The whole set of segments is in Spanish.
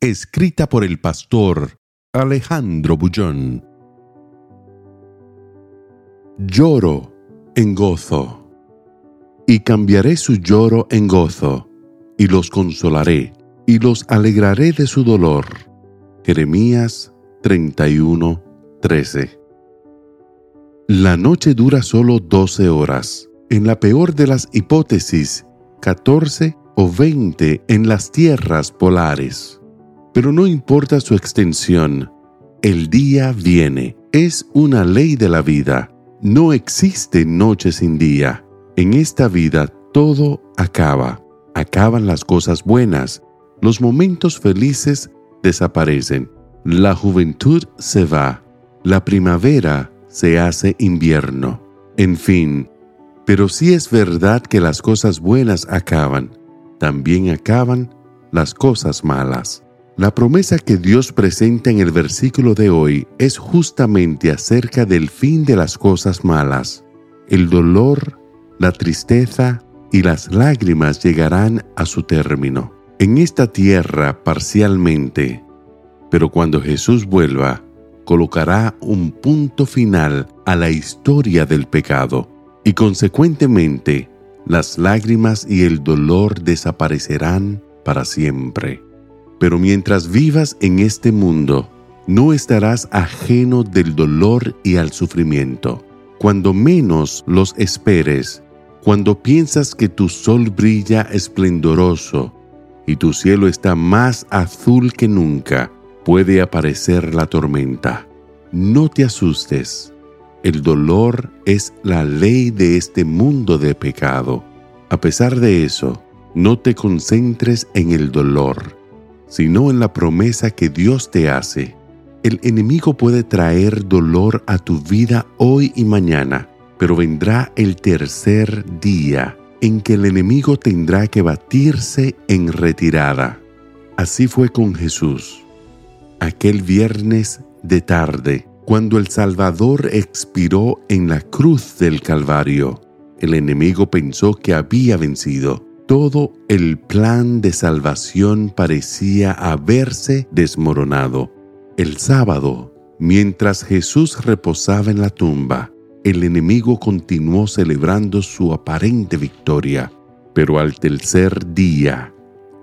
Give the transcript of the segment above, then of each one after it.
Escrita por el pastor Alejandro Bullón. Lloro en gozo. Y cambiaré su lloro en gozo, y los consolaré, y los alegraré de su dolor. Jeremías 31, 13. La noche dura solo 12 horas. En la peor de las hipótesis, 14 o 20 en las tierras polares. Pero no importa su extensión, el día viene. Es una ley de la vida. No existe noche sin día. En esta vida todo acaba. Acaban las cosas buenas. Los momentos felices desaparecen. La juventud se va. La primavera se hace invierno. En fin, pero sí es verdad que las cosas buenas acaban también acaban las cosas malas. La promesa que Dios presenta en el versículo de hoy es justamente acerca del fin de las cosas malas. El dolor, la tristeza y las lágrimas llegarán a su término. En esta tierra parcialmente, pero cuando Jesús vuelva, colocará un punto final a la historia del pecado y consecuentemente las lágrimas y el dolor desaparecerán para siempre. Pero mientras vivas en este mundo, no estarás ajeno del dolor y al sufrimiento. Cuando menos los esperes, cuando piensas que tu sol brilla esplendoroso y tu cielo está más azul que nunca, puede aparecer la tormenta. No te asustes el dolor es la ley de este mundo de pecado. A pesar de eso, no te concentres en el dolor, sino en la promesa que Dios te hace. El enemigo puede traer dolor a tu vida hoy y mañana, pero vendrá el tercer día en que el enemigo tendrá que batirse en retirada. Así fue con Jesús. Aquel viernes de tarde, cuando el Salvador expiró en la cruz del Calvario, el enemigo pensó que había vencido. Todo el plan de salvación parecía haberse desmoronado. El sábado, mientras Jesús reposaba en la tumba, el enemigo continuó celebrando su aparente victoria. Pero al tercer día,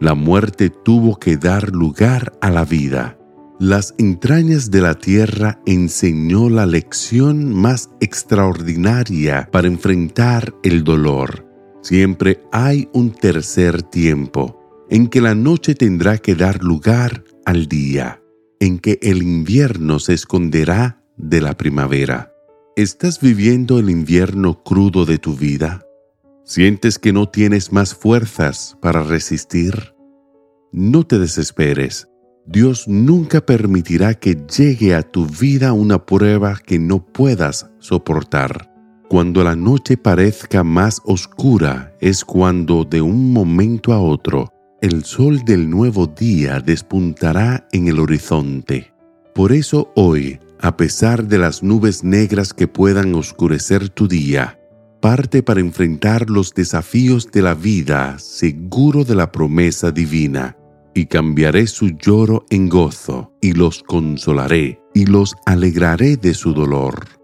la muerte tuvo que dar lugar a la vida las entrañas de la tierra enseñó la lección más extraordinaria para enfrentar el dolor. Siempre hay un tercer tiempo en que la noche tendrá que dar lugar al día, en que el invierno se esconderá de la primavera. ¿Estás viviendo el invierno crudo de tu vida? ¿Sientes que no tienes más fuerzas para resistir? No te desesperes Dios nunca permitirá que llegue a tu vida una prueba que no puedas soportar. Cuando la noche parezca más oscura es cuando de un momento a otro el sol del nuevo día despuntará en el horizonte. Por eso hoy, a pesar de las nubes negras que puedan oscurecer tu día, parte para enfrentar los desafíos de la vida seguro de la promesa divina y cambiaré su lloro en gozo, y los consolaré, y los alegraré de su dolor.